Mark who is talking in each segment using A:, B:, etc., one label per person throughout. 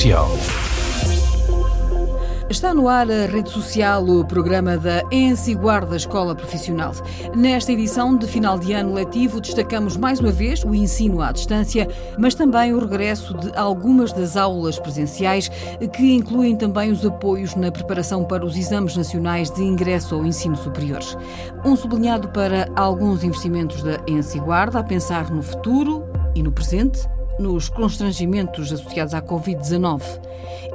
A: Social.
B: Está no ar a rede social, o programa da ENSI Guarda Escola Profissional. Nesta edição de final de ano letivo, destacamos mais uma vez o ensino à distância, mas também o regresso de algumas das aulas presenciais, que incluem também os apoios na preparação para os exames nacionais de ingresso ao ensino superior. Um sublinhado para alguns investimentos da ENSI Guarda a pensar no futuro e no presente nos constrangimentos associados à Covid-19.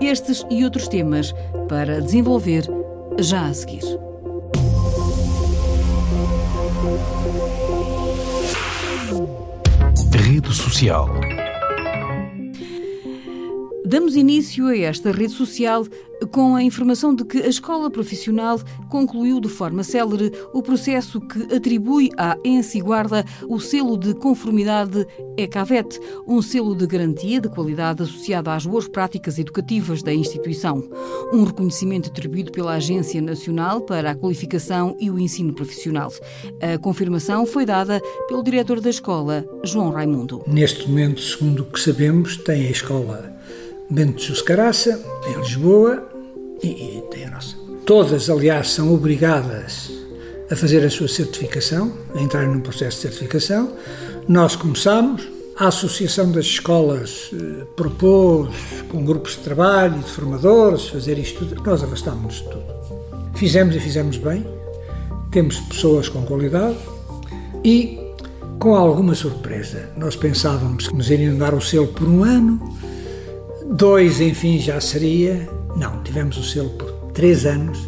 B: Estes e outros temas para desenvolver já a seguir.
A: Rede Social
B: Damos início a esta rede social com a informação de que a escola profissional concluiu de forma célere o processo que atribui à ENSI Guarda o selo de conformidade ECAVET, um selo de garantia de qualidade associado às boas práticas educativas da instituição. Um reconhecimento atribuído pela Agência Nacional para a Qualificação e o Ensino Profissional. A confirmação foi dada pelo diretor da escola, João Raimundo.
C: Neste momento, segundo o que sabemos, tem a escola Bento de Juscaraça, em Lisboa, e, e tem a nossa. Todas, aliás, são obrigadas a fazer a sua certificação, a entrar num processo de certificação. Nós começamos, a Associação das Escolas eh, propôs, com grupos de trabalho de formadores, fazer isto tudo. Nós afastámos-nos de tudo. Fizemos e fizemos bem, temos pessoas com qualidade e com alguma surpresa. Nós pensávamos que nos iriam dar o selo por um ano, Dois, enfim, já seria. Não, tivemos o selo por três anos,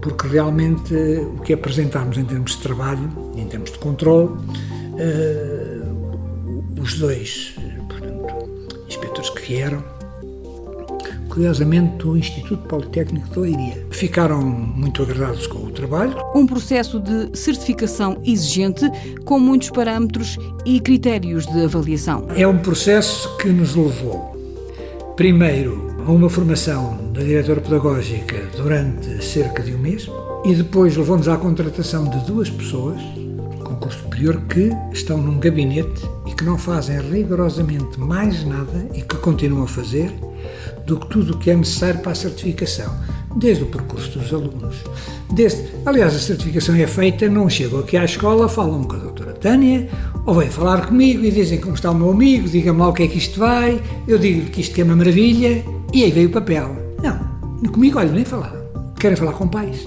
C: porque realmente o que apresentámos em termos de trabalho, em termos de controle, uh, os dois, portanto, inspectores que vieram, curiosamente do Instituto Politécnico de Leiria. Ficaram muito agradados com o trabalho.
B: Um processo de certificação exigente, com muitos parâmetros e critérios de avaliação.
C: É um processo que nos levou primeiro uma formação da diretora pedagógica durante cerca de um mês e depois levou-nos à contratação de duas pessoas, concurso superior, que estão num gabinete e que não fazem rigorosamente mais nada e que continuam a fazer do que tudo o que é necessário para a certificação, desde o percurso dos alunos. Desde, aliás, a certificação é feita, não chegam aqui à escola, falam com a doutora Tânia, ou vêm falar comigo e dizem como está o meu amigo, digam-me lá o que é que isto vai, eu digo que isto é uma maravilha, e aí veio o papel. Não, comigo, olha, nem falar. Querem falar com pais,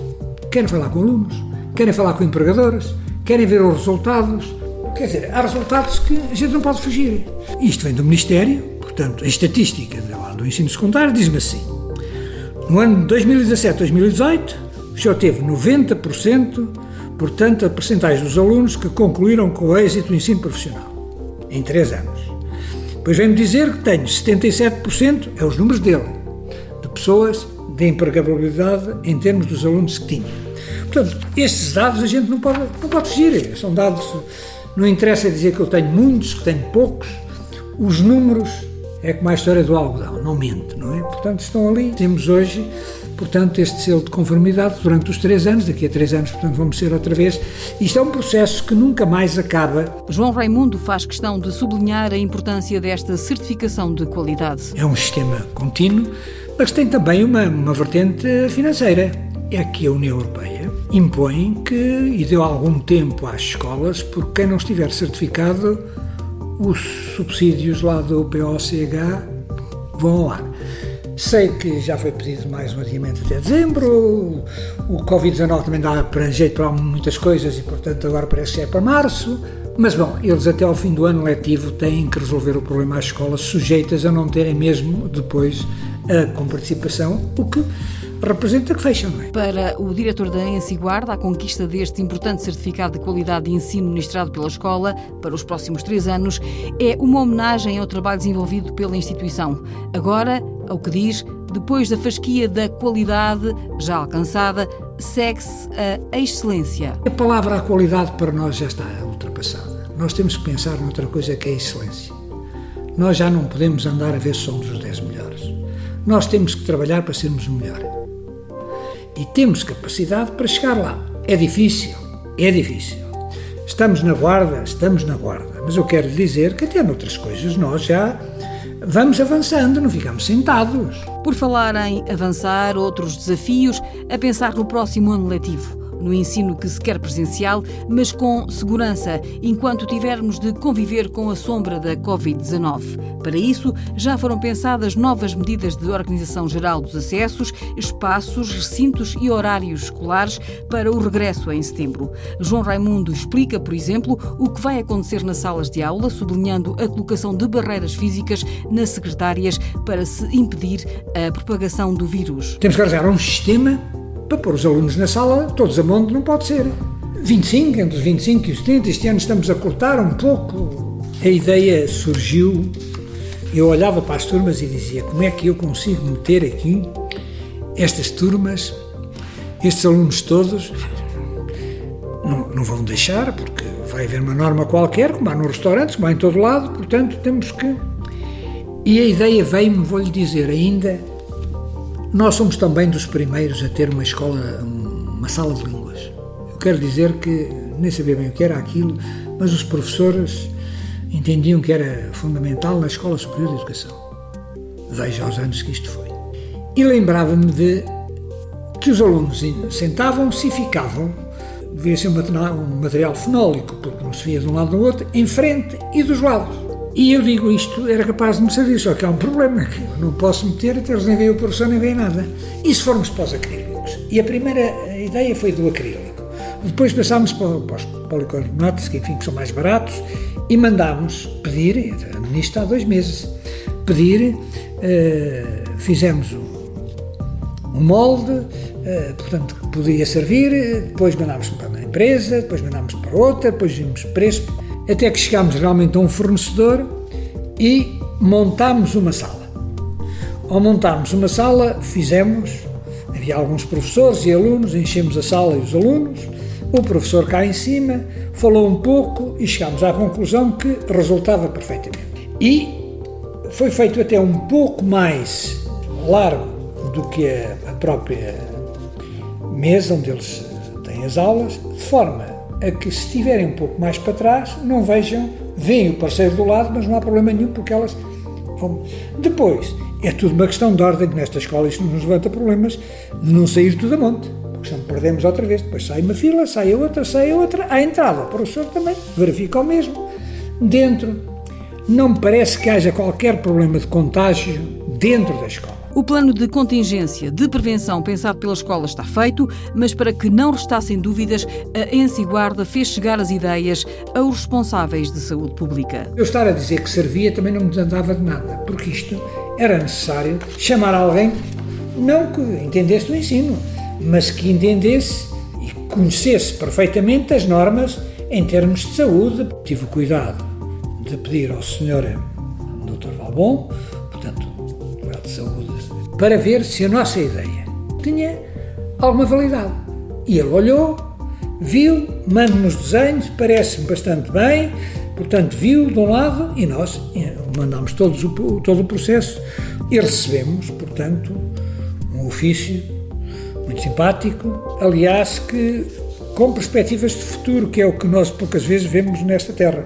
C: querem falar com alunos, querem falar com empregadores, querem ver os resultados. Quer dizer, há resultados que a gente não pode fugir. Isto vem do Ministério, portanto, a estatística do ensino secundário diz-me assim. No ano de 2017-2018, o senhor teve 90%, portanto, a percentagem dos alunos que concluíram com êxito o ensino profissional, em 3 anos. Depois vem-me dizer que tenho 77%, é os números dele, de pessoas de empregabilidade em termos dos alunos que tinha. Portanto, estes dados a gente não pode, não pode fugir, são dados, não interessa dizer que eu tenho muitos, que tenho poucos, os números é como a história do algodão, não mente, não é? Portanto, estão ali. Temos hoje, portanto, este selo de conformidade durante os três anos, daqui a três anos, portanto, vamos ser outra vez. Isto é um processo que nunca mais acaba.
B: João Raimundo faz questão de sublinhar a importância desta certificação de qualidade.
C: É um sistema contínuo, mas tem também uma, uma vertente financeira. É que a União Europeia impõe que, e deu algum tempo às escolas, porque quem não estiver certificado os subsídios lá do POCH vão ao ar. Sei que já foi pedido mais um adiamento até dezembro, o Covid-19 também dá para jeito para muitas coisas e, portanto, agora parece que é para março. Mas, bom, eles até ao fim do ano letivo têm que resolver o problema às escolas sujeitas a não terem mesmo depois a comparticipação, o que representa que fecham, não é?
B: Para o diretor da ENSI Guarda, a conquista deste importante certificado de qualidade de ensino ministrado pela escola para os próximos três anos é uma homenagem ao trabalho desenvolvido pela instituição. Agora, ao que diz, depois da fasquia da qualidade já alcançada, segue-se a excelência.
C: A palavra a qualidade para nós já está ultrapassada. Nós temos que pensar noutra coisa que é a excelência. Nós já não podemos andar a ver se somos os 10 melhores. Nós temos que trabalhar para sermos melhor e temos capacidade para chegar lá. É difícil, é difícil. Estamos na guarda, estamos na guarda, mas eu quero lhe dizer que até noutras coisas nós já vamos avançando, não ficamos sentados.
B: Por falar em avançar, outros desafios a pensar no próximo ano letivo no ensino que se quer presencial, mas com segurança, enquanto tivermos de conviver com a sombra da Covid-19. Para isso, já foram pensadas novas medidas de organização geral dos acessos, espaços, recintos e horários escolares para o regresso em setembro. João Raimundo explica, por exemplo, o que vai acontecer nas salas de aula, sublinhando a colocação de barreiras físicas nas secretárias para se impedir a propagação do vírus.
C: Temos que arranjar um sistema para pôr os alunos na sala, todos a monte, não pode ser. 25, entre os 25 e os 30, este ano estamos a cortar um pouco. A ideia surgiu, eu olhava para as turmas e dizia: como é que eu consigo meter aqui estas turmas, estes alunos todos? Não, não vão deixar, porque vai haver uma norma qualquer, como há nos restaurantes, como há em todo lado, portanto temos que. E a ideia veio-me, vou-lhe dizer ainda, nós somos também dos primeiros a ter uma escola, uma sala de línguas. Eu quero dizer que nem sabia bem o que era aquilo, mas os professores entendiam que era fundamental na Escola Superior de Educação. Veja aos anos que isto foi. E lembrava-me de que os alunos sentavam-se e ficavam, devia ser um material fenólico, porque não se via de um lado do outro, em frente e dos lados. E eu digo isto, era capaz de me servir, só que há um problema, que eu não posso meter, até eles nem veem o professor, nem veem nada. E se formos para os acrílicos? E a primeira ideia foi do acrílico. Depois passámos para, os policarbonatos, que enfim, que são mais baratos, e mandámos pedir, ministra há dois meses, pedir, uh, fizemos um, um molde, uh, portanto, que podia servir, depois mandámos para uma empresa, depois mandámos para outra, depois vimos preço, até que chegámos realmente a um fornecedor e montámos uma sala. Ao montarmos uma sala, fizemos, havia alguns professores e alunos, enchemos a sala e os alunos, o professor cá em cima falou um pouco e chegámos à conclusão que resultava perfeitamente. E foi feito até um pouco mais largo do que a, própria mesa onde eles têm as aulas, de forma a que se estiverem um pouco mais para trás, não vejam, veem o parceiro do lado, mas não há problema nenhum porque elas vão. Depois, é tudo uma questão de ordem, que nesta escola não nos levanta problemas não sair tudo a monte, porque senão perdemos outra vez. Depois sai uma fila, sai outra, sai outra, à entrada. O professor também verifica o mesmo. Dentro, não parece que haja qualquer problema de contágio dentro da escola.
B: O plano de contingência de prevenção pensado pela escola está feito, mas para que não restassem dúvidas, a Ense Guarda fez chegar as ideias aos responsáveis de saúde pública.
C: Eu estar a dizer que servia também não me andava de nada, porque isto era necessário chamar alguém, não que entendesse o ensino, mas que entendesse e conhecesse perfeitamente as normas em termos de saúde. Tive o cuidado de pedir ao senhor Dr. Valbon, para ver se a nossa ideia tinha alguma validade. E ele olhou, viu, manda-nos desenhos, parece-me bastante bem, portanto, viu de um lado e nós eh, mandamos todos o, todo o processo e recebemos, portanto, um ofício muito simpático, aliás, que com perspectivas de futuro, que é o que nós poucas vezes vemos nesta terra,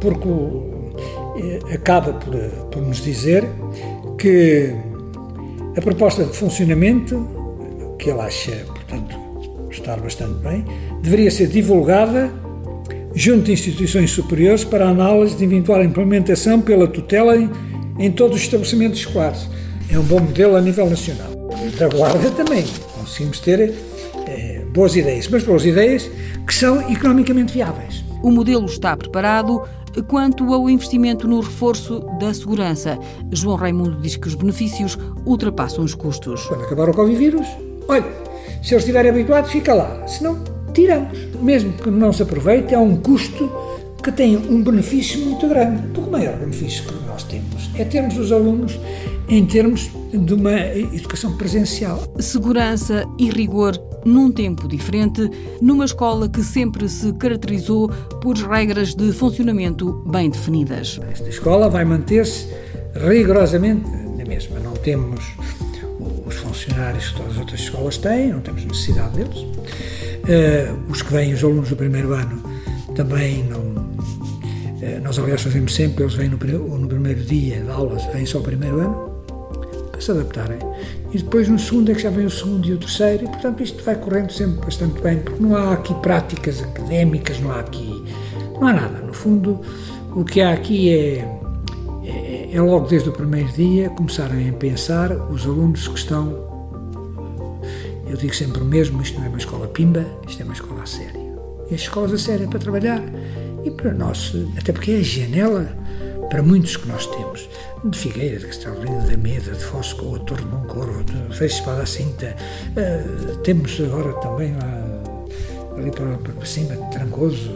C: porque eh, acaba por, por nos dizer que a proposta de funcionamento, que ele acha, portanto, estar bastante bem, deveria ser divulgada junto de instituições superiores para análise de eventual implementação pela tutela em, todos os estabelecimentos escolares. É um bom modelo a nível nacional. Da Guarda também conseguimos ter é, boas ideias, mas boas ideias que são economicamente viáveis.
B: O modelo está preparado, Quanto ao investimento no reforço da segurança, João Raimundo diz que os benefícios ultrapassam os custos.
C: Quando acabar o Covid-vírus, olha, se eles estiverem habituados, fica lá. Se não, tiramos. Mesmo que não se aproveite, há um custo que tem um benefício muito grande. Porque o maior benefício que nós temos é termos os alunos em termos de uma educação presencial.
B: Segurança e rigor num tempo diferente, numa escola que sempre se caracterizou por regras de funcionamento bem definidas.
C: Esta escola vai manter-se rigorosamente na mesma. Não temos os funcionários que todas as outras escolas têm, não temos necessidade deles. Uh, os que vêm, os alunos do primeiro ano, também não. Eh, nós, aliás, fazemos sempre, eles vêm no, no primeiro dia de aulas, vêm só o primeiro ano, para se adaptarem. E depois no segundo é que já vem o segundo e o terceiro, e portanto isto vai correndo sempre bastante bem, porque não há aqui práticas académicas, não há aqui. não há nada. No fundo, o que há aqui é, é, é logo desde o primeiro dia começarem a pensar os alunos que estão. Eu digo sempre o mesmo, isto não é uma escola pimba, isto é uma escola a sério. E as escolas a sério é para trabalhar e para nós, até porque é a janela para muitos que nós temos, de Figueira, de Castelvino, da Meda, de Fosco, de Torre de Moncoro, de Feixe Espada Cinta, uh, temos agora também lá, ali para, para cima, de Trancoso,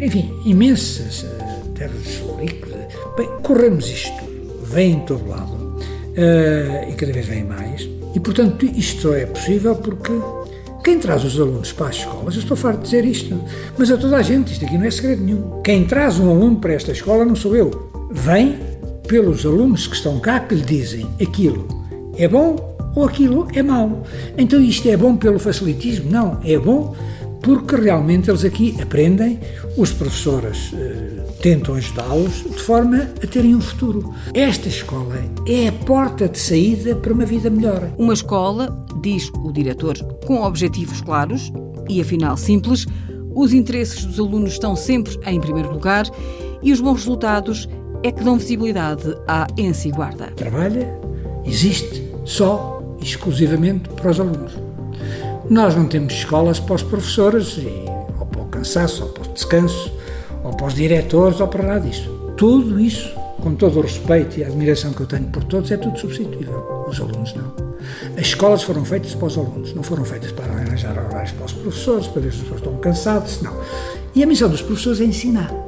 C: enfim, imensas, uh, Terra de Solurico, bem, corremos isto vem em todo lado, uh, e cada vez vem mais, e portanto isto só é possível porque quem traz os alunos para as escolas, eu estou farto de dizer isto, mas a toda a gente, isto aqui não é segredo nenhum. Quem traz um aluno para esta escola não sou eu, vem pelos alunos que estão cá que lhe dizem aquilo é bom ou aquilo é mau. Então isto é bom pelo facilitismo? Não, é bom porque realmente eles aqui aprendem, os professores eh, tentam ajudá-los de forma a terem um futuro. Esta escola é a porta de saída para uma vida melhor.
B: Uma escola, diz o diretor, com objetivos claros e afinal simples, os interesses dos alunos estão sempre em primeiro lugar e os bons resultados é que dão visibilidade à Ensi Guarda.
C: Trabalha, existe só, exclusivamente para os alunos. Nós não temos escolas para os professores, e, ou para o cansaço, ou para o descanso, ou para os diretores, ou para nada disso. Tudo isso, com todo o respeito e a admiração que eu tenho por todos, é tudo substituível. Os alunos não. As escolas foram feitas para os alunos, não foram feitas para arranjar horários para os professores, para ver se os professores estão cansados, não. E a missão dos professores é ensinar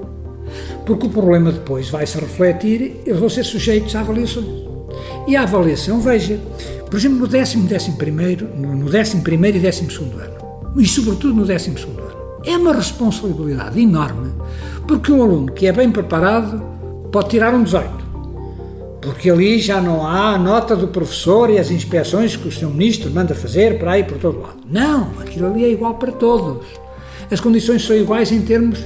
C: porque o problema depois vai se refletir, eles vão ser sujeitos a avaliações. E a avaliação, veja, por exemplo, no décimo, décimo primeiro, no décimo primeiro e décimo segundo ano, e sobretudo no décimo segundo ano, é uma responsabilidade enorme, porque um aluno que é bem preparado pode tirar um 18, porque ali já não há a nota do professor e as inspeções que o Sr. Ministro manda fazer para aí por todo lado. Não, aquilo ali é igual para todos. As condições são iguais em termos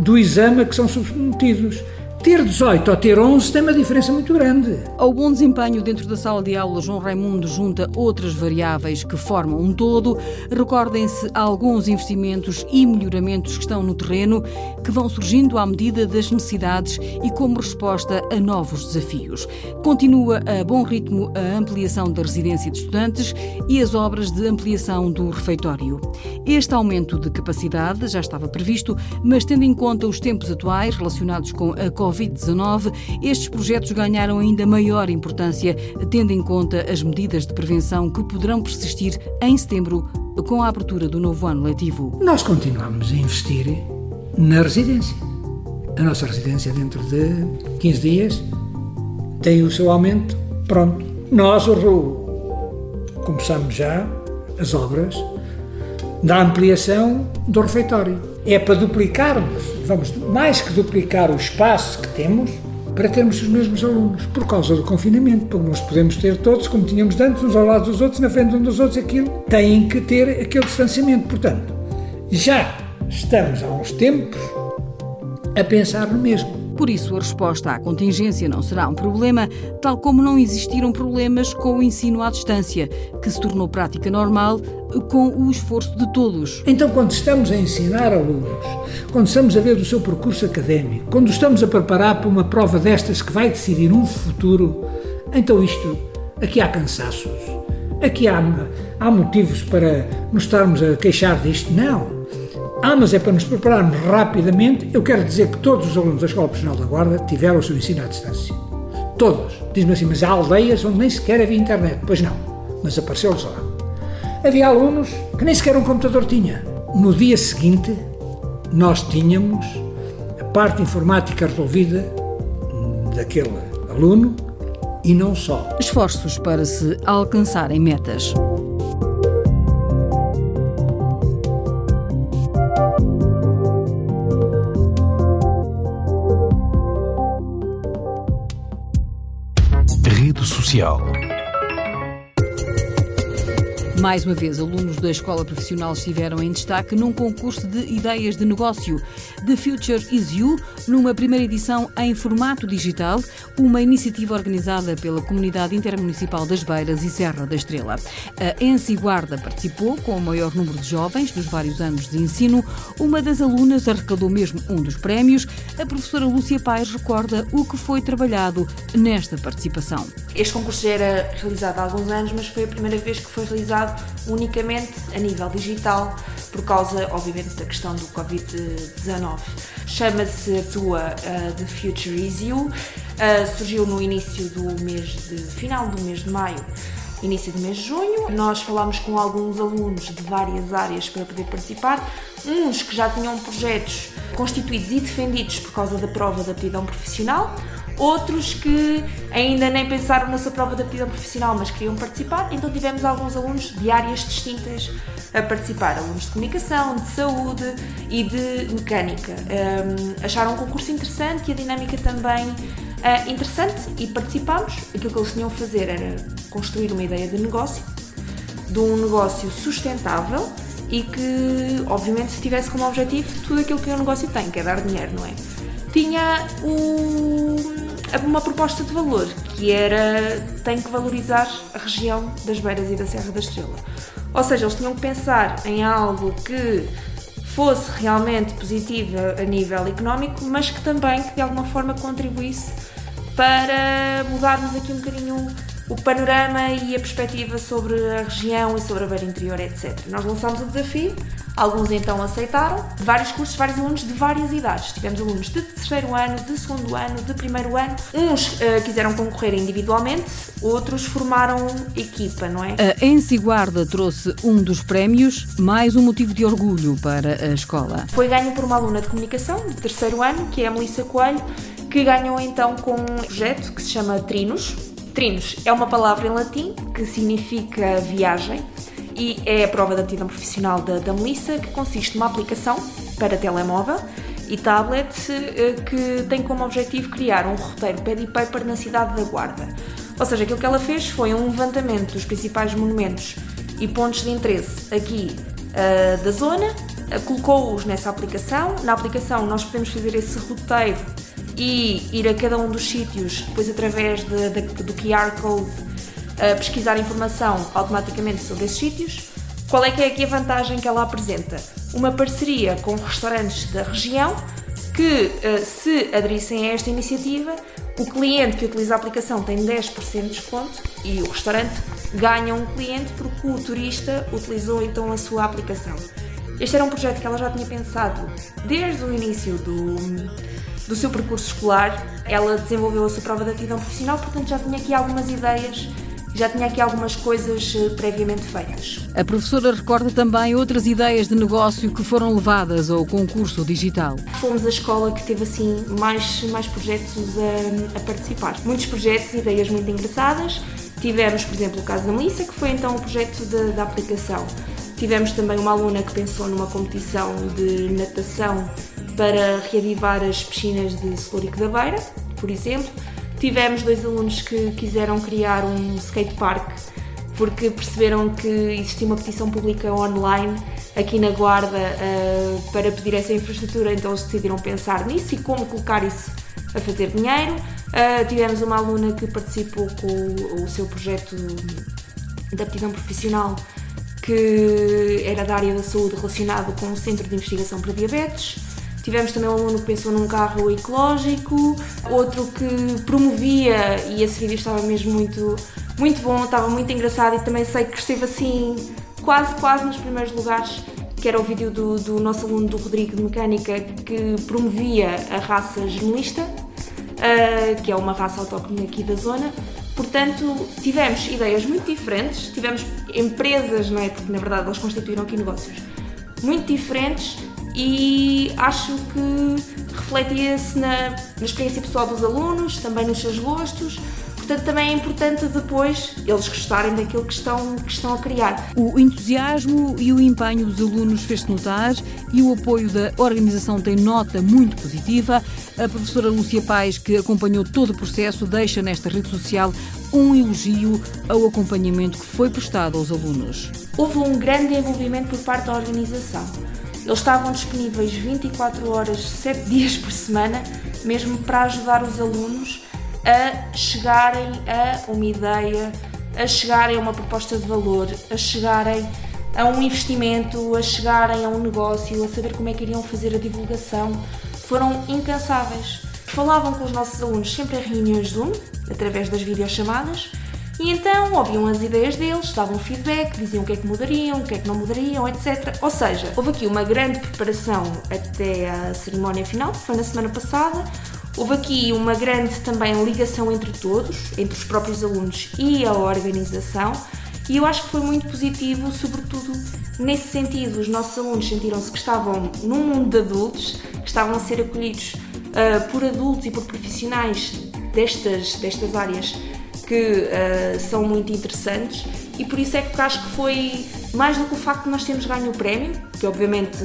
C: do exame a que são submetidos. Ter 18 ou ter 11 tem uma diferença muito grande.
B: Ao bom desempenho dentro da sala de aula, João Raimundo junta outras variáveis que formam um todo. Recordem-se alguns investimentos e melhoramentos que estão no terreno, que vão surgindo à medida das necessidades e como resposta a novos desafios. Continua a bom ritmo a ampliação da residência de estudantes e as obras de ampliação do refeitório. Este aumento de capacidade já estava previsto, mas tendo em conta os tempos atuais relacionados com a Covid, Covid-19, estes projetos ganharam ainda maior importância, tendo em conta as medidas de prevenção que poderão persistir em setembro com a abertura do novo ano letivo.
C: Nós continuamos a investir na residência. A nossa residência, dentro de 15 dias, tem o seu aumento pronto. Nós começamos já as obras da ampliação do refeitório. É para duplicarmos vamos mais que duplicar o espaço que temos para termos os mesmos alunos, por causa do confinamento, porque nós podemos ter todos, como tínhamos antes, uns ao lado dos outros, na frente uns dos outros, aquilo, têm que ter aquele distanciamento. Portanto, já estamos há uns tempos a pensar no mesmo.
B: Por isso, a resposta à contingência não será um problema, tal como não existiram problemas com o ensino à distância, que se tornou prática normal com o esforço de todos.
C: Então, quando estamos a ensinar alunos, quando estamos a ver o seu percurso académico, quando estamos a preparar para uma prova destas que vai decidir um futuro, então isto, aqui há cansaços, aqui há, há motivos para nos estarmos a queixar disto? Não. Ah, mas é para nos prepararmos rapidamente. Eu quero dizer que todos os alunos da Escola Profissional da Guarda tiveram o seu ensino à distância. Todos. Diz-me assim, mas há aldeias onde nem sequer havia internet. Pois não, mas apareceu-lhes lá. Havia alunos que nem sequer um computador tinha. No dia seguinte, nós tínhamos a parte informática resolvida daquele aluno e não só.
B: Esforços para se alcançarem metas.
A: Social.
B: Mais uma vez, alunos da escola profissional estiveram em destaque num concurso de ideias de negócio. The Future is You, numa primeira edição em formato digital, uma iniciativa organizada pela Comunidade Intermunicipal das Beiras e Serra da Estrela. A Ensi Guarda participou com o maior número de jovens dos vários anos de ensino. Uma das alunas arrecadou mesmo um dos prémios. A professora Lúcia Paes recorda o que foi trabalhado nesta participação.
A: Este concurso já era realizado há alguns anos, mas foi a primeira vez que foi realizado unicamente a nível digital, por causa, obviamente, da questão do Covid-19. Chama-se a tua uh, The Future Is You, uh, surgiu no início do mês de final do mês de maio início do mês de junho. Nós falámos com alguns alunos de várias áreas para poder participar, uns que já tinham projetos constituídos e defendidos por causa da prova da aptidão profissional, outros que ainda nem pensaram nessa prova de aptidão profissional, mas queriam participar, então tivemos alguns alunos de áreas distintas a participar, alunos de comunicação, de saúde e de mecânica. Um, acharam o concurso interessante e a dinâmica também uh, interessante e participámos. Aquilo que eles tinham a fazer era construir uma ideia de negócio, de um negócio sustentável e que, obviamente, tivesse como objetivo tudo aquilo que um negócio tem, que é dar dinheiro, não é? Tinha o, uma proposta de valor, que era tem que valorizar a região das Beiras e da Serra da Estrela. Ou seja, eles tinham que pensar em algo que fosse realmente positivo a nível económico, mas que também que de alguma forma contribuísse para mudarmos aqui um bocadinho o panorama e a perspectiva sobre a região e sobre a beira interior, etc. Nós lançámos o desafio, alguns então aceitaram, vários cursos, vários alunos de várias idades. Tivemos alunos de terceiro ano, de segundo ano, de primeiro ano. Uns uh, quiseram concorrer individualmente, outros formaram equipa, não é?
B: A Ensi Guarda trouxe um dos prémios, mais um motivo de orgulho para a escola.
A: Foi ganho por uma aluna de comunicação de terceiro ano, que é a Melissa Coelho, que ganhou então com um projeto que se chama Trinos Trinos é uma palavra em latim que significa viagem e é a prova de aptidão profissional da, da Melissa, que consiste numa aplicação para telemóvel e tablet eh, que tem como objetivo criar um roteiro pad e paper na cidade da Guarda. Ou seja, aquilo que ela fez foi um levantamento dos principais monumentos e pontos de interesse aqui uh, da zona, uh, colocou-os nessa aplicação. Na aplicação nós podemos fazer esse roteiro e ir a cada um dos sítios, depois através de, de, do QR Code, pesquisar informação automaticamente sobre esses sítios. Qual é que é aqui a vantagem que ela apresenta? Uma parceria com restaurantes da região que, uh, se aderissem a esta iniciativa, o cliente que utiliza a aplicação tem 10% de desconto e o restaurante ganha um cliente porque o turista utilizou então a sua aplicação. Este era um projeto que ela já tinha pensado desde o início do, do seu percurso escolar. Ela desenvolveu a sua prova de aptidão profissional, portanto já tinha aqui algumas ideias já tinha aqui algumas coisas eh, previamente feitas.
B: A professora recorda também outras ideias de negócio que foram levadas ao concurso digital.
A: Fomos a escola que teve assim mais, mais projetos a, a participar. Muitos projetos, ideias muito engraçadas. Tivemos, por exemplo, o caso da Melissa, que foi então o projeto da aplicação. Tivemos também uma aluna que pensou numa competição de natação para reavivar as piscinas de Celúrico da Beira, por exemplo. Tivemos dois alunos que quiseram criar um skatepark porque perceberam que existia uma petição pública online aqui na Guarda uh, para pedir essa infraestrutura, então eles decidiram pensar nisso e como colocar isso a fazer dinheiro. Uh, tivemos uma aluna que participou com o, o seu projeto de aptidão profissional que era da área da saúde relacionado com o Centro de Investigação para Diabetes. Tivemos também um aluno que pensou num carro ecológico, outro que promovia, e esse vídeo estava mesmo muito, muito bom, estava muito engraçado e também sei que esteve assim quase, quase nos primeiros lugares, que era o vídeo do, do nosso aluno do Rodrigo de Mecânica que promovia a raça generalista, uh, que é uma raça autóctone aqui da zona. Portanto, tivemos ideias muito diferentes, tivemos empresas, não é? Porque na verdade eles constituíram aqui negócios muito diferentes e acho que refletia-se na, na experiência pessoal dos alunos, também nos seus gostos. Portanto, também é importante depois eles gostarem daquilo que estão, que estão a criar.
B: O entusiasmo e o empenho dos alunos fez-se notar e o apoio da organização tem nota muito positiva. A professora Lúcia Pais, que acompanhou todo o processo, deixa nesta rede social um elogio ao acompanhamento que foi prestado aos alunos.
A: Houve um grande envolvimento por parte da organização. Eles estavam disponíveis 24 horas, 7 dias por semana, mesmo para ajudar os alunos a chegarem a uma ideia, a chegarem a uma proposta de valor, a chegarem a um investimento, a chegarem a um negócio, a saber como é que iriam fazer a divulgação. Foram incansáveis. Falavam com os nossos alunos sempre em reuniões Zoom, através das videochamadas, e então ouviam as ideias deles, davam feedback, diziam o que é que mudariam, o que é que não mudariam, etc. Ou seja, houve aqui uma grande preparação até a cerimónia final, que foi na semana passada. Houve aqui uma grande também ligação entre todos, entre os próprios alunos e a organização, e eu acho que foi muito positivo, sobretudo nesse sentido. Os nossos alunos sentiram-se que estavam num mundo de adultos, que estavam a ser acolhidos uh, por adultos e por profissionais destas, destas áreas que uh, são muito interessantes e por isso é que acho que foi mais do que o facto de nós termos ganho o prémio, que obviamente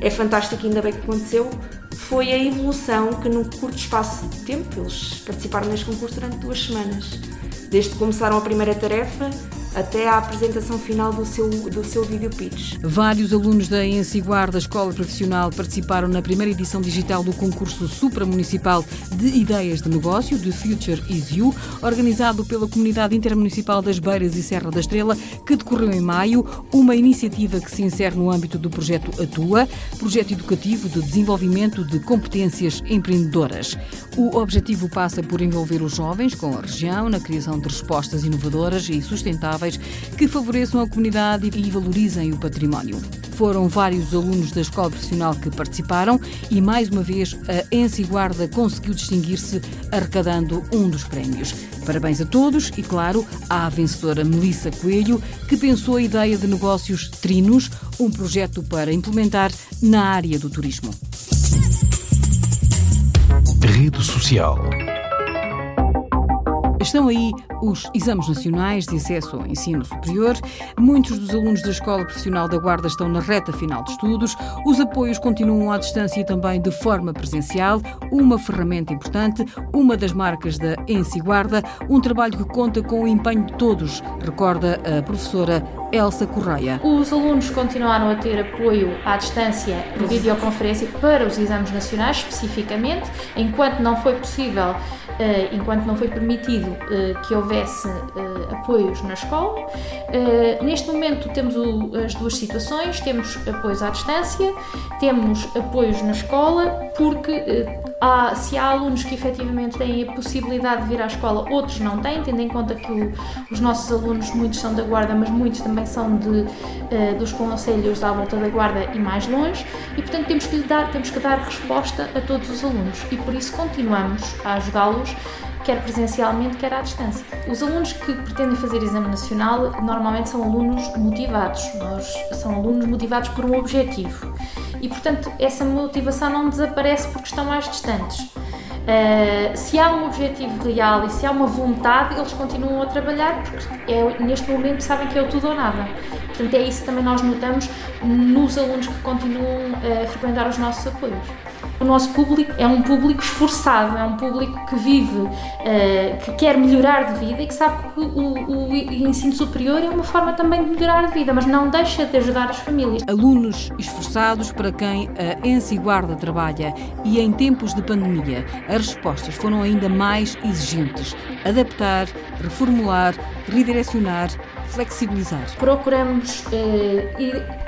A: é fantástico e ainda bem que aconteceu, foi a evolução que num curto espaço de tempo eles participaram neste concurso durante duas semanas. Desde que começaram a primeira tarefa até à apresentação final do seu, do seu video pitch.
B: Vários alunos da Ensiguar da Escola Profissional participaram na primeira edição digital do concurso supramunicipal de ideias de negócio, The Future Is You, organizado pela Comunidade Intermunicipal das Beiras e Serra da Estrela, que decorreu em maio, uma iniciativa que se insere no âmbito do projeto Atua, projeto educativo de desenvolvimento de competências empreendedoras. O objetivo passa por envolver os jovens com a região na criação de respostas inovadoras e sustentáveis que favoreçam a comunidade e valorizem o património. Foram vários alunos da escola profissional que participaram e, mais uma vez, a Ense Guarda conseguiu distinguir-se arrecadando um dos prémios. Parabéns a todos e, claro, à vencedora Melissa Coelho, que pensou a ideia de negócios Trinos, um projeto para implementar na área do turismo.
D: Rede Social
B: Estão aí os exames nacionais de acesso ao ensino superior. Muitos dos alunos da Escola Profissional da Guarda estão na reta final de estudos. Os apoios continuam à distância e também de forma presencial. Uma ferramenta importante, uma das marcas da Ensi Guarda, um trabalho que conta com o empenho de todos, recorda a professora Elsa Correia.
E: Os alunos continuaram a ter apoio à distância por videoconferência para os exames nacionais, especificamente, enquanto não foi possível enquanto não foi permitido uh, que houvesse uh, apoios na escola. neste momento temos as duas situações: temos apoios à distância, temos apoios na escola, porque há, se há alunos que efetivamente têm a possibilidade de vir à escola, outros não têm, tendo em conta que o, os nossos alunos, muitos são da Guarda, mas muitos também são de, dos conselhos à volta da Guarda e mais longe, e portanto temos que, lhe dar, temos que dar resposta a todos os alunos. E por isso continuamos a ajudá-los quer presencialmente, quer à distância. Os alunos que pretendem fazer exame nacional normalmente são alunos motivados, nós, são alunos motivados por um objetivo e, portanto, essa motivação não desaparece porque estão mais distantes. Uh, se há um objetivo real e se há uma vontade, eles continuam a trabalhar porque é, neste momento sabem que é o tudo ou nada. Portanto, é isso que também nós notamos nos alunos que continuam a frequentar os nossos apoios o nosso público é um público esforçado, é um público que vive, uh, que quer melhorar de vida e que sabe que o, o, ensino superior é uma forma também de melhorar de vida, mas não deixa de ajudar as famílias.
B: Alunos esforçados para quem a Ensi Guarda trabalha e em tempos de pandemia as respostas foram ainda mais exigentes. Adaptar, reformular, redirecionar flexibilizar?
E: Procuramos eh,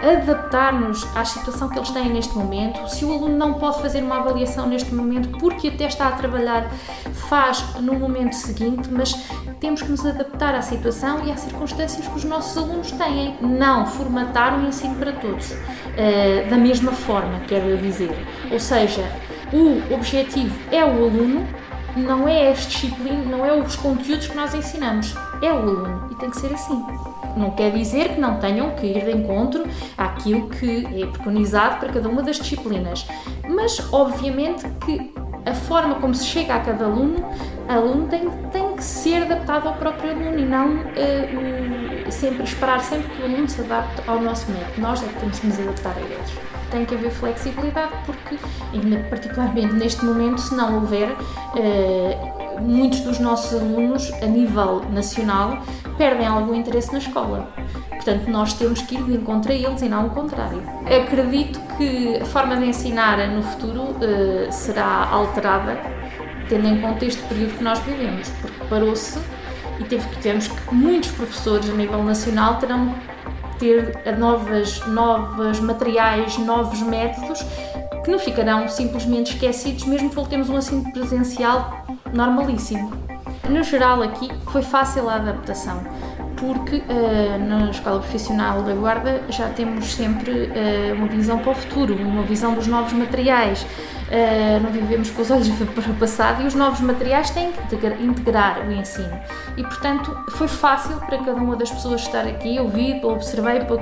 E: adaptar-nos à situação que eles têm neste momento. Se o aluno não pode fazer uma avaliação neste momento, porque até está a trabalhar, faz no momento seguinte, mas temos que nos adaptar à situação e às circunstâncias que os nossos alunos têm. Não formatar o ensino para todos eh, da mesma forma, quero dizer. Ou seja, o objetivo é o aluno, não é as disciplinas, não é os conteúdos que nós ensinamos, é o aluno e tem que ser assim. Não quer dizer que não tenham que ir de encontro àquilo que é preconizado para cada uma das disciplinas, mas obviamente que a forma como se chega a cada aluno, aluno tem, tem que ser adaptado ao próprio aluno e não uh, sempre esperar sempre que o aluno se adapte ao nosso método. Nós é que temos que nos adaptar a eles tem que haver flexibilidade porque, particularmente neste momento, se não houver, uh, muitos dos nossos alunos, a nível nacional, perdem algum interesse na escola. Portanto, nós temos que ir de encontro a eles e não o contrário. Acredito que a forma de ensinar no futuro uh, será alterada, tendo em conta este período que nós vivemos, porque parou-se e teve, tivemos que muitos professores a nível nacional terão ter novas, novos materiais, novos métodos que não ficarão simplesmente esquecidos, mesmo que voltemos um ensino presencial normalíssimo. No geral, aqui foi fácil a adaptação, porque uh, na escola profissional da Guarda já temos sempre uh, uma visão para o futuro, uma visão dos novos materiais, uh, não vivemos com os olhos para o passado e os novos materiais têm que integrar o ensino. E, portanto, foi fácil para cada uma das pessoas estar aqui. Eu vi, observei pela,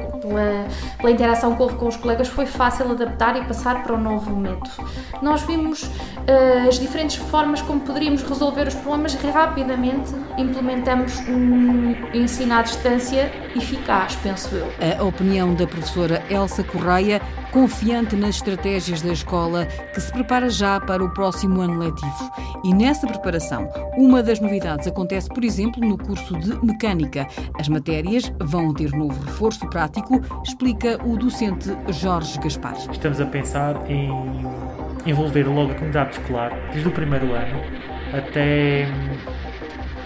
E: pela, interação que houve com os colegas, foi fácil adaptar e passar para o novo método. Nós vimos uh, as diferentes formas como poderíamos resolver os problemas rapidamente implementamos um ensino à distância eficaz, penso eu.
B: A opinião da professora Elsa Correia confiante nas estratégias da escola que se prepara já para o próximo ano letivo. E nessa preparação, uma das novidades acontece, por exemplo, no curso de Mecânica. As matérias vão ter novo reforço prático, explica o docente Jorge Gaspar.
F: Estamos a pensar em envolver logo a comunidade escolar, desde o primeiro ano até,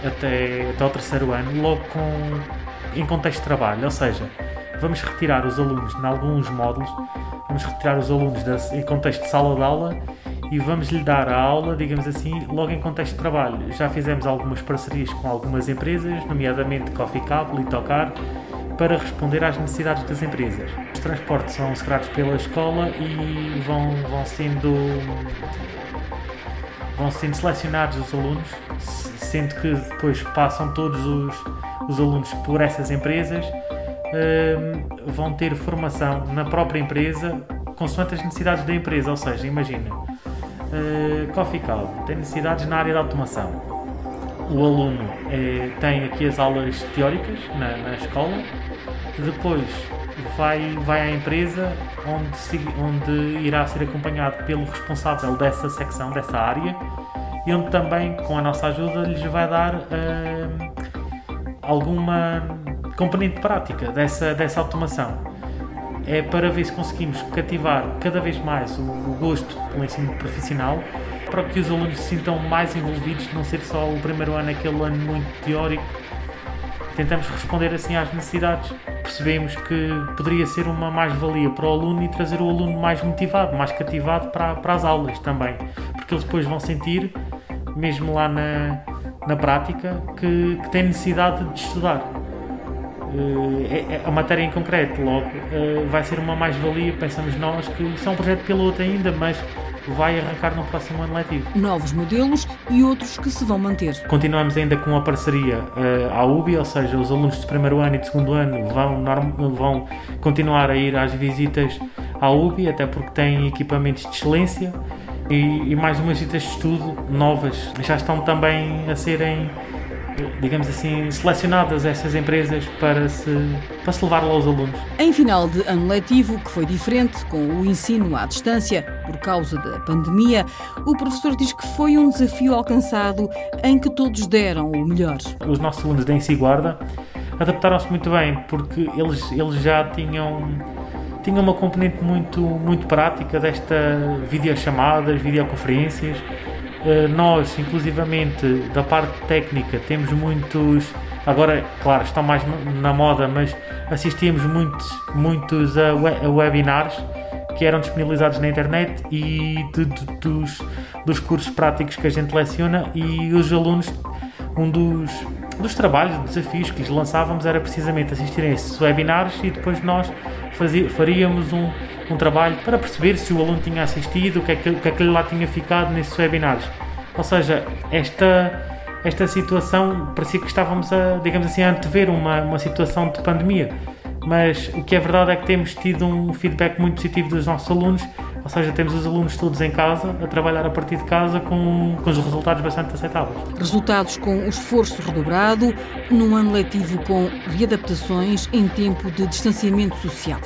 F: até, até o terceiro ano, logo com, em contexto de trabalho, ou seja, vamos retirar os alunos em alguns módulos vamos retirar os alunos da, em contexto de sala de aula e vamos lhe dar a aula, digamos assim, logo em contexto de trabalho. Já fizemos algumas parcerias com algumas empresas, nomeadamente Coffee Cable e Tocar, para responder às necessidades das empresas. Os transportes são segurados pela escola e vão, vão sendo vão sendo selecionados os alunos, sendo que depois passam todos os, os alunos por essas empresas vão ter formação na própria empresa consoante as necessidades da empresa. Ou seja, imagina, uh, Coffee Cal tem necessidades na área da automação. O aluno eh, tem aqui as aulas teóricas na, na escola, depois vai, vai à empresa onde, se, onde irá ser acompanhado pelo responsável dessa secção, dessa área, e onde também, com a nossa ajuda, lhes vai dar uh, alguma componente prática dessa, dessa automação. É para ver se conseguimos cativar cada vez mais o, o gosto pelo ensino profissional, para que os alunos se sintam mais envolvidos, não ser só o primeiro ano aquele ano muito teórico. Tentamos responder assim às necessidades. Percebemos que poderia ser uma mais-valia para o aluno e trazer o aluno mais motivado, mais cativado para, para as aulas também, porque eles depois vão sentir, mesmo lá na, na prática, que, que têm necessidade de estudar. Uh, a matéria em concreto, logo, uh, vai ser uma mais-valia, pensamos nós, que isso é um projeto piloto ainda, mas vai arrancar no próximo ano letivo.
B: Novos modelos e outros que se vão manter.
F: Continuamos ainda com a parceria uh, à UBI, ou seja, os alunos do primeiro ano e do segundo ano vão, vão continuar a ir às visitas à UBI, até porque têm equipamentos de excelência e, e mais umas visitas de estudo novas já estão também a serem digamos assim, selecionadas essas empresas para se, para se levar lá aos alunos.
B: Em final de ano letivo, que foi diferente com o ensino à distância por causa da pandemia, o professor diz que foi um desafio alcançado em que todos deram o melhor.
F: Os nossos alunos da Ensi Guarda adaptaram-se muito bem, porque eles, eles já tinham tinha uma componente muito, muito prática desta videochamadas, videoconferências nós, inclusivamente da parte técnica, temos muitos. Agora, claro, estão mais na moda, mas assistimos muitos, muitos a, webinars que eram disponibilizados na internet e de, de, dos, dos cursos práticos que a gente leciona e os alunos, um dos, dos trabalhos, desafios que lhes lançávamos era precisamente assistirem a esses webinars e depois nós fazia, faríamos um, um trabalho para perceber se o aluno tinha assistido, o que é que, o que, é que lá tinha ficado nesses webinars. Ou seja, esta, esta situação parecia que estávamos a, digamos assim, a antever uma, uma situação de pandemia. Mas o que é verdade é que temos tido um feedback muito positivo dos nossos alunos, ou seja, temos os alunos todos em casa, a trabalhar a partir de casa com, com os resultados bastante aceitáveis.
B: Resultados com o esforço redobrado, num ano letivo com readaptações em tempo de distanciamento social.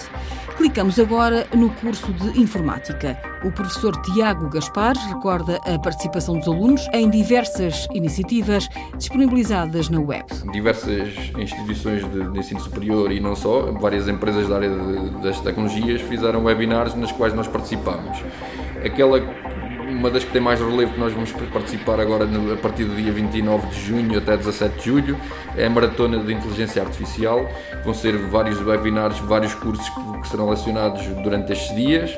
B: Clicamos agora no curso de Informática. O professor Tiago Gaspar recorda a participação dos alunos em diversas iniciativas disponibilizadas na web.
G: Diversas instituições de, de ensino superior e não só, várias empresas da área de, das tecnologias fizeram webinars nas quais nós participamos. Aquela uma das que tem mais relevo que nós vamos participar agora no, a partir do dia 29 de junho até 17 de julho é a Maratona de Inteligência Artificial. Vão ser vários webinars, vários cursos que, que serão lecionados durante estes dias.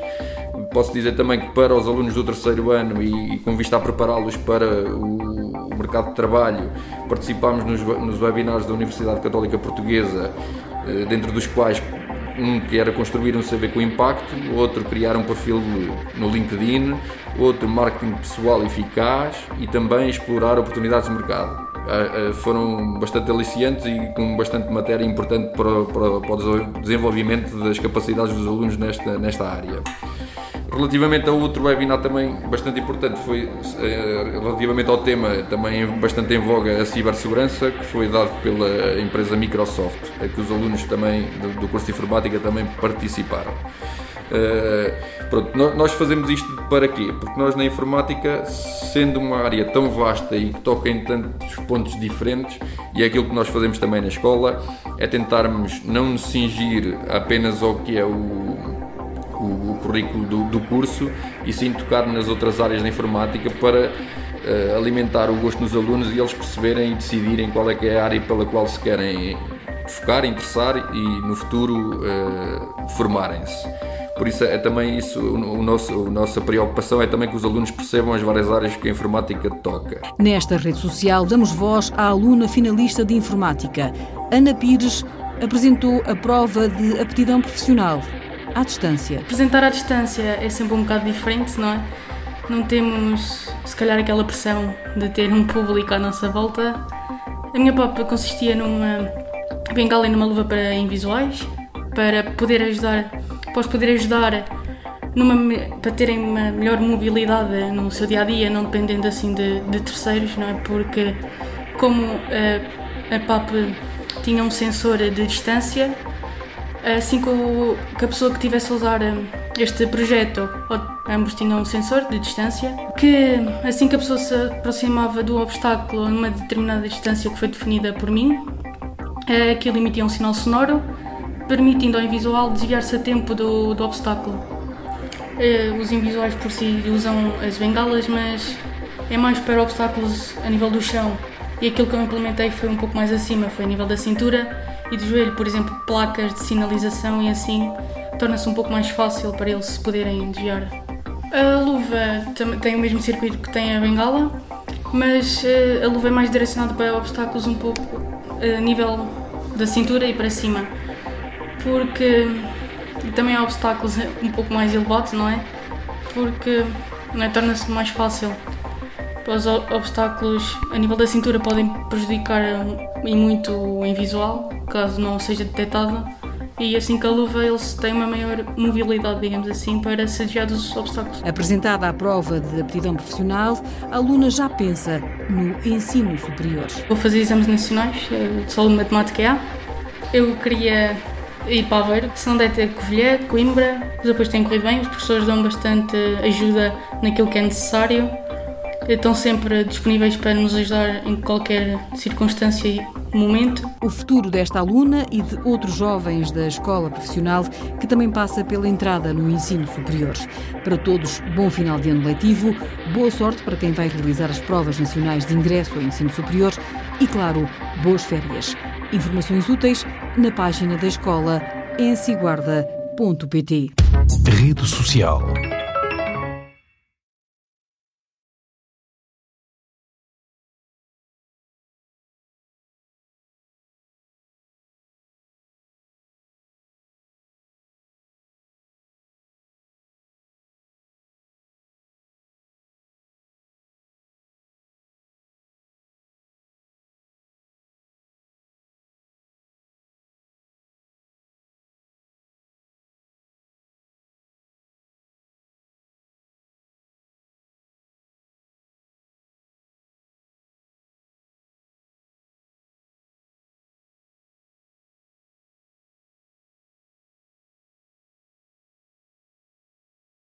G: Posso dizer também que para os alunos do terceiro ano e, e com vista a prepará-los para o, o, mercado de trabalho, participamos nos, nos webinars da Universidade Católica Portuguesa, eh, dentro dos quais um que era construir um CV com impacto, outro criar um perfil no LinkedIn, outro marketing pessoal eficaz e também explorar oportunidades de mercado. Ah, ah, foram bastante aliciantes e com bastante matéria importante para, para, para o desenvolvimento das capacidades dos alunos nesta, nesta área. Relativamente a outro webinar também bastante importante foi eh, relativamente ao tema também bastante em voga a cibersegurança que foi dado pela empresa Microsoft, a que os alunos também do curso de informática também participaram. Uh, pronto, nós fazemos isto para quê? Porque nós na informática, sendo uma área tão vasta e que toca em tantos pontos diferentes, e é aquilo que nós fazemos também na escola, é tentarmos não nos cingir apenas ao que é o o, o currículo do, do, curso e sim tocar nas outras áreas da informática para uh, alimentar o gosto nos alunos e eles perceberem e decidirem qual é que é a área pela qual se querem focar, interessar e no futuro uh, formarem-se. Por isso é também isso, o nosso, a nossa preocupação é também que os alunos percebam as várias áreas que a informática toca.
B: Nesta rede social damos voz à aluna finalista de informática. Ana Pires apresentou a prova de aptidão profissional à distância?
H: Apresentar à distância é sempre um bocado diferente, não é? Não temos, se calhar, aquela pressão de ter um público à nossa volta. A minha prova consistia numa bengala e numa luva para invisuais, para poder ajudar, para poder ajudar numa, para terem uma melhor mobilidade no seu dia a dia, não dependendo assim de, de terceiros, não é? Porque, como a, a PAP tinha um sensor de distância, assim que, o, que a pessoa que estivesse a usar hum, este projeto, ambos tinham um sensor de distância, que assim que a pessoa se aproximava do obstáculo a uma determinada distância que foi definida por mim, eh, aquilo emitia um sinal sonoro, permitindo ao invisual desviar-se a tempo do, do obstáculo. Eh, os invisuais por si usam as bengalas, mas é mais para obstáculos a nível do chão. E aquilo que eu implementei foi um pouco mais acima, foi a nível da cintura e do joelho, por exemplo, placas de sinalização e assim torna-se um pouco mais fácil para eles se poderem desviar. A luva tem o mesmo circuito que tem a bengala, mas eh, a luva é mais direcionada para obstáculos um pouco eh, a nível da cintura e para cima, porque também há obstáculos um pouco mais elevados, não é? Porque é? torna-se mais fácil os obstáculos a nível da cintura podem prejudicar e muito o invisual, caso não seja detectado. E assim que a luva eles têm uma maior mobilidade, digamos assim, para se desviar dos obstáculos.
B: Apresentada à prova de aptidão profissional, a aluna já pensa no ensino superior.
H: Vou fazer exames nacionais, eh, de matemática A. Eu queria ir para Aveiro, se não der ter Covilhã, Coimbra, depois tem corrido bem, os professores dão bastante ajuda naquilo que é necessário estão sempre disponíveis para nos ajudar em qualquer circunstância e momento.
B: O futuro desta aluna e de outros jovens da escola profissional que também passa pela entrada no ensino superior. Para todos, bom final de ano letivo, boa sorte para quem vai realizar as provas nacionais de ingresso ao ensino superior e, claro, boas férias. Informações úteis na página da escola ensiguarda.pt.
D: Rede Social